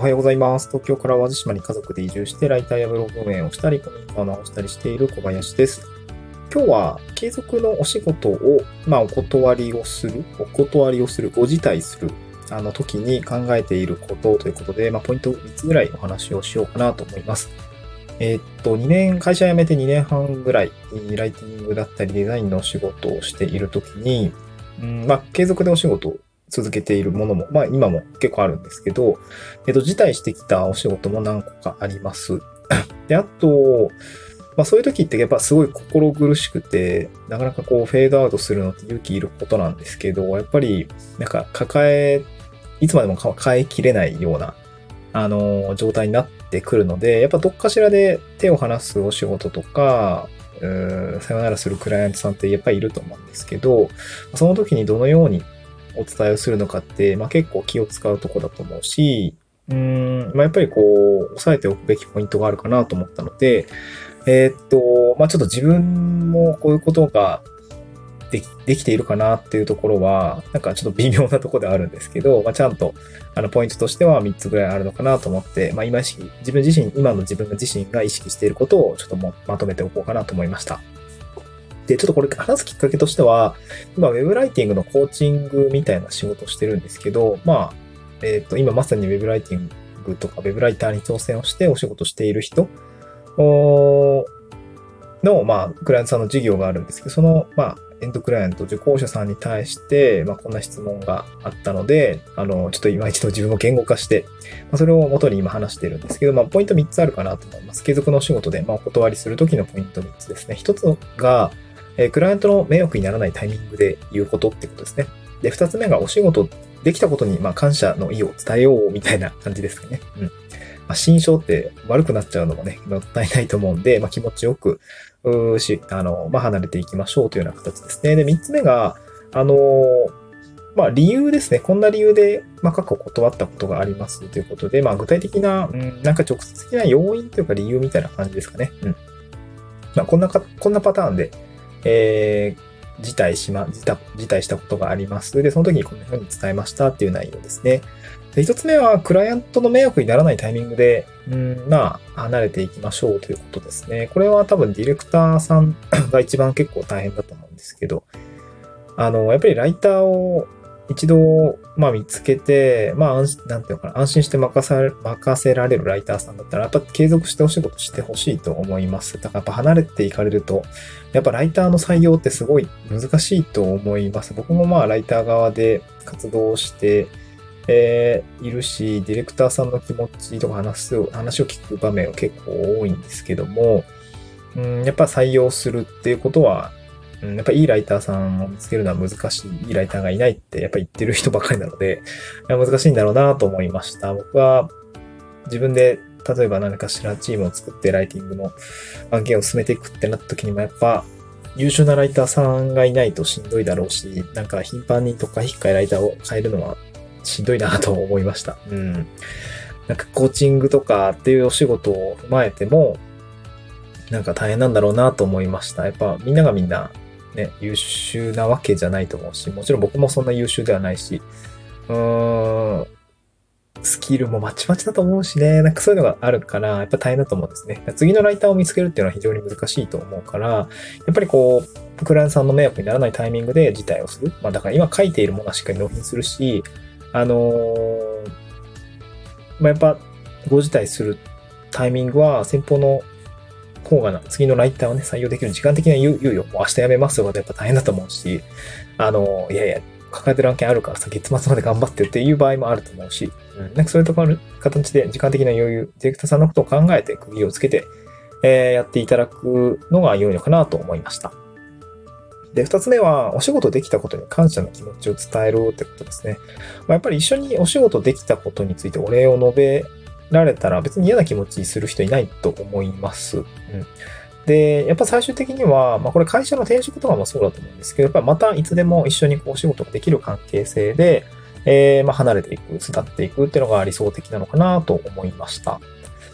おはようございます。東京から淡路島に家族で移住して、ライターやブログ運営をしたり、コミックを直したりしている小林です。今日は、継続のお仕事を、まあ、お断りをする、お断りをする、ご辞退する、あの時に考えていることということで、まあ、ポイント3つぐらいお話をしようかなと思います。えー、っと、2年、会社辞めて2年半ぐらい、ライティングだったりデザインのお仕事をしているときに、うん、まあ、継続でお仕事続けているものも、まあ今も結構あるんですけど、えっと、辞退してきたお仕事も何個かあります。で、あと、まあそういう時ってやっぱすごい心苦しくて、なかなかこうフェードアウトするのって勇気いることなんですけど、やっぱりなんか抱え、いつまでも抱えきれないような、あの、状態になってくるので、やっぱどっかしらで手を離すお仕事とか、さよならするクライアントさんってやっぱりいると思うんですけど、その時にどのようにお伝えをするのかって、まあ、結構気を使うとこだと思うし、うん、まあ、やっぱりこう、押さえておくべきポイントがあるかなと思ったので、えー、っと、まあ、ちょっと自分もこういうことができできているかなっていうところは、なんかちょっと微妙なところではあるんですけど、まあ、ちゃんと、あの、ポイントとしては3つぐらいあるのかなと思って、まあ、今意識、自分自身、今の自分自身が意識していることをちょっともまとめておこうかなと思いました。ちょっとこれ話すきっかけとしては、今、ウェブライティングのコーチングみたいな仕事をしてるんですけど、まあ、えっ、ー、と、今まさにウェブライティングとか、ウェブライターに挑戦をしてお仕事している人の、まあ、クライアントさんの事業があるんですけど、その、まあ、エンドクライアント、受講者さんに対して、まあ、こんな質問があったので、あの、ちょっと今一度自分も言語化して、まあ、それを元に今話してるんですけど、まあ、ポイント3つあるかなと思います。継続のお仕事で、まあ、お断りするときのポイント3つですね。1つが、えー、クライアントの迷惑にならないタイミングで言うことってことですね。で、二つ目がお仕事できたことに、まあ、感謝の意を伝えようみたいな感じですかね。うん。まあ、心象って悪くなっちゃうのもね、もったいないと思うんで、まあ、気持ちよく、うし、あの、まあ、離れていきましょうというような形ですね。で、三つ目が、あのまあ、理由ですね。こんな理由で、まあ、過去断ったことがありますということで、まあ、具体的な、うん、なんか直接的な要因というか理由みたいな感じですかね。うん。まあ、こんなか、こんなパターンで、えー、辞退しま、辞退したことがあります。で、その時にこんな風に伝えましたっていう内容ですね。で、一つ目は、クライアントの迷惑にならないタイミングで、うん、まあ、離れていきましょうということですね。これは多分ディレクターさんが一番結構大変だと思うんですけど、あの、やっぱりライターを一度、まあ見つけて、まあ、なんていうのかな、安心して任さ任せられるライターさんだったら、やっぱ継続してお仕事してほしいと思います。だからやっぱ離れていかれると、やっぱライターの採用ってすごい難しいと思います。僕もまあライター側で活動して、えー、いるし、ディレクターさんの気持ちとか話す、話を聞く場面は結構多いんですけども、うん、やっぱ採用するっていうことはうん、やっぱいいライターさんを見つけるのは難しい、いいライターがいないってやっぱ言ってる人ばかりなので、難しいんだろうなと思いました。僕は自分で例えば何かしらチームを作ってライティングの案件を進めていくってなった時にもやっぱ優秀なライターさんがいないとしんどいだろうし、なんか頻繁に特化引っかえライターを変えるのはしんどいなと思いました。うん。なんかコーチングとかっていうお仕事を踏まえても、なんか大変なんだろうなと思いました。やっぱみんながみんなね、優秀なわけじゃないと思うし、もちろん僕もそんな優秀ではないし、うーん、スキルもまちまちだと思うしね、なんかそういうのがあるから、やっぱ大変だと思うんですね。次のライターを見つけるっていうのは非常に難しいと思うから、やっぱりこう、クライアントさんの迷惑にならないタイミングで辞退をする。まあだから今書いているものはしっかり納品するし、あのー、まあやっぱご辞退するタイミングは先方の方が次のライターをね、採用できる時間的な猶予、もう明日辞めますよとやっぱ大変だと思うし、あの、いやいや、抱えてる案件あるからさ、月末まで頑張ってっていう場合もあると思うし、うん、なんかそういうところ、形で時間的な余裕、ディレクターさんのことを考えて釘をつけて、えー、やっていただくのが良いのかなと思いました。で、二つ目は、お仕事できたことに感謝の気持ちを伝えるってことですね。まあ、やっぱり一緒にお仕事できたことについてお礼を述べられたら別に嫌な気持ちする人いないと思います。うん。で、やっぱ最終的には、まあこれ会社の転職とかもそうだと思うんですけど、やっぱまたいつでも一緒にこう仕事ができる関係性で、えー、まあ離れていく、育っていくっていうのが理想的なのかなと思いました。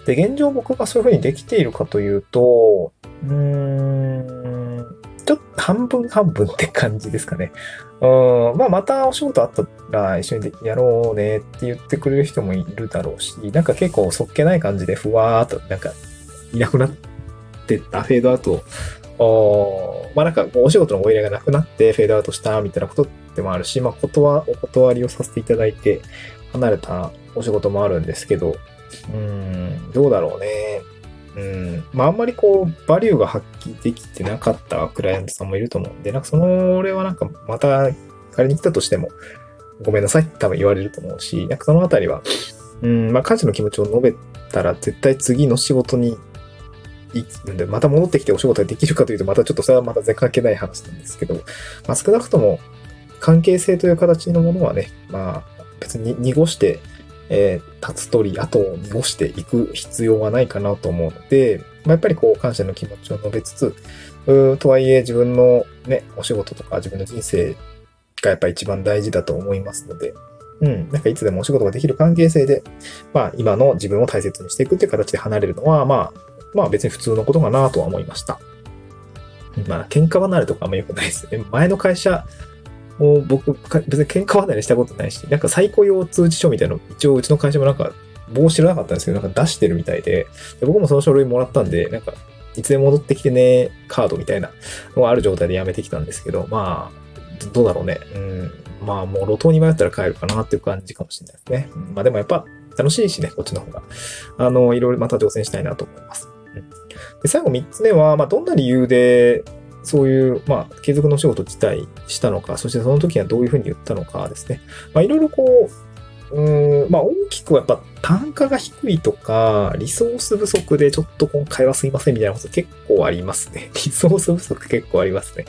で、現状僕がそういうふうにできているかというと、うーん、ちょっと半分半分って感じですかね。うん、まあまたお仕事あったら一緒にやろうねって言ってくれる人もいるだろうし、なんか結構そっけない感じでふわーっとなんかいなくなってたフェードアウトおまあなんかお仕事のご依頼がなくなってフェードアウトしたみたいなことでもあるし、まあ断、お断りをさせていただいて離れたお仕事もあるんですけど、うん、どうだろうね。うん。まあ、あんまりこう、バリューが発揮できてなかったクライアントさんもいると思うんで、なんかその、俺はなんかまた仮に来たとしても、ごめんなさいって多分言われると思うし、なんかそのあたりは、うん、まあ、感謝の気持ちを述べたら、絶対次の仕事に行くんで、また戻ってきてお仕事ができるかというと、またちょっとそれはまた絶関係ない話なんですけど、まあ、少なくとも、関係性という形のものはね、まあ、別に濁して、えー、立つ鳥後を濁していく必要はないかなと思うので、まあ、やっぱりこう感謝の気持ちを述べつつ、うとはいえ自分のね、お仕事とか自分の人生がやっぱり一番大事だと思いますので、うん、なんかいつでもお仕事ができる関係性で、まあ今の自分を大切にしていくっていう形で離れるのは、まあ、まあ別に普通のことかなとは思いました。まあ喧嘩離れとかあんま良くないですね。前の会社もう僕、別に喧嘩離れしたことないし、なんか再雇用通知書みたいなの、一応うちの会社もなんか、棒知らなかったんですけど、なんか出してるみたいで、で僕もその書類もらったんで、なんか、いつでも戻ってきてね、カードみたいなのがある状態で辞めてきたんですけど、まあ、どうだろうね。うん。まあ、もう路頭に迷ったら帰るかなっていう感じかもしれないですね。うん、まあでもやっぱ楽しいしね、こっちの方が。あの、いろいろまた挑戦したいなと思います。うん、で最後3つ目は、まあ、どんな理由でそういう、まあ、継続のお仕事自体したのか、そしてその時はどういうふうに言ったのかですね。まあ、いろいろこう、うん、まあ、大きくはやっぱ単価が低いとか、リソース不足でちょっと今回はすいませんみたいなこと結構ありますね。リソース不足結構ありますね。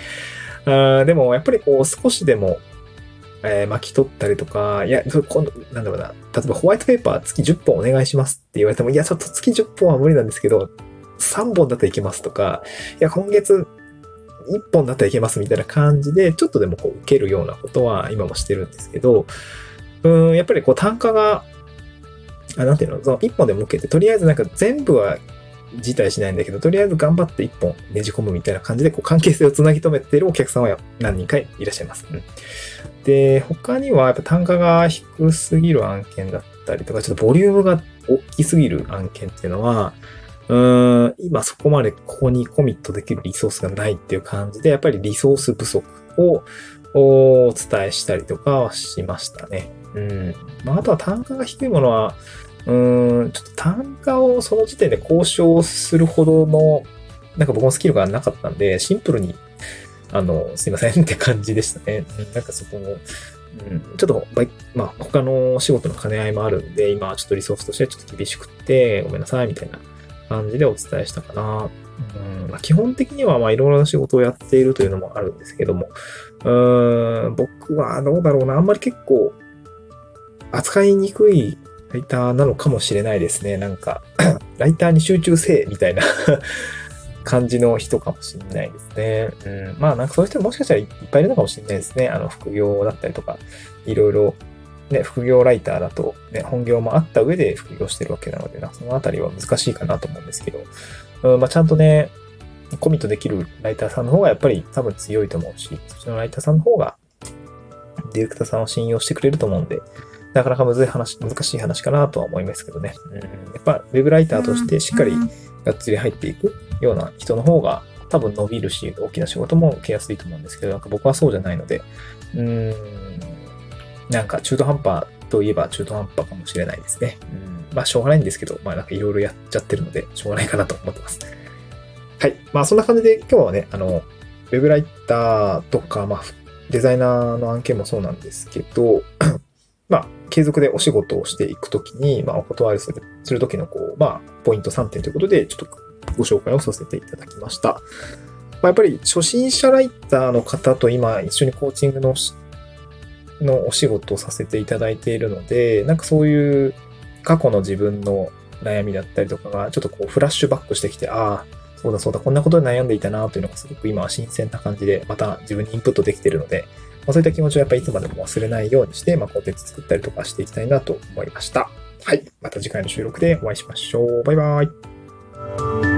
あでも、やっぱりこう、少しでも、えー、巻き取ったりとか、いや、今度、なんだろうな、例えばホワイトペーパー月10本お願いしますって言われても、いや、ちょっと月10本は無理なんですけど、3本だったらいけますとか、いや、今月一本だったらいけますみたいな感じで、ちょっとでもこう受けるようなことは今もしてるんですけど、うん、やっぱりこう単価が、あ、なんていうの、その一本でも受けて、とりあえずなんか全部は辞退しないんだけど、とりあえず頑張って一本ねじ込むみたいな感じで、こう関係性をつなぎ止めてるお客さんは何人かいらっしゃいます。うん、で、他にはやっぱ単価が低すぎる案件だったりとか、ちょっとボリュームが大きすぎる案件っていうのは、うーん、今そこまでここにコミットできるリソースがないっていう感じで、やっぱりリソース不足をお伝えしたりとかはしましたね。うん。まあ、あとは単価が低いものは、うーん、ちょっと単価をその時点で交渉するほどの、なんか僕もスキルがなかったんで、シンプルに、あの、すいませんって感じでしたね。なんかそこも、うん、ちょっと、まあ、他の仕事の兼ね合いもあるんで、今ちょっとリソースとしてちょっと厳しくって、ごめんなさい、みたいな感じでお伝えしたかな。うんまあ、基本的にはまあいろいろな仕事をやっているというのもあるんですけども、うん僕はどうだろうな、あんまり結構扱いにくいライターなのかもしれないですね。なんか、ライターに集中せえみたいな 感じの人かもしれないですね。うん、まあなんかそういう人もしかしたらいっぱいいるのかもしれないですね。あの副業だったりとか、いろいろね、副業ライターだと、ね、本業もあった上で副業してるわけなのでな、そのあたりは難しいかなと思うんですけど、うんまあ、ちゃんとね、コミットできるライターさんの方がやっぱり多分強いと思うし、そっちのライターさんの方が、ディレクターさんを信用してくれると思うんで、なかなか難しい話、難しい話かなとは思いますけどね。うん、やっぱ、ウェブライターとしてしっかりがっつり入っていくような人の方が多分伸びるし、大きな仕事も受けやすいと思うんですけど、なんか僕はそうじゃないので、うーん、なんか中途半端といえば中途半端かもしれないですね。うん、まあしょうがないんですけど、まあなんかいろいろやっちゃってるので、しょうがないかなと思ってます。はい。まあそんな感じで今日はね、あの、ウェブライターとか、まあデザイナーの案件もそうなんですけど、まあ、継続でお仕事をしていくときに、まあ、お断りする、するときの、こう、まあ、ポイント3点ということで、ちょっとご紹介をさせていただきました。まあ、やっぱり、初心者ライターの方と今、一緒にコーチングののお仕事をさせていただいているので、なんかそういう過去の自分の悩みだったりとかが、ちょっとこうフラッシュバックしてきて、ああ、そうだそうだ、こんなことで悩んでいたなというのがすごく今は新鮮な感じで、また自分にインプットできているので、まあ、そういった気持ちをやっぱりいつまでも忘れないようにして、まあ、コンテンツ作ったりとかしていきたいなと思いました。はい。また次回の収録でお会いしましょう。バイバイ。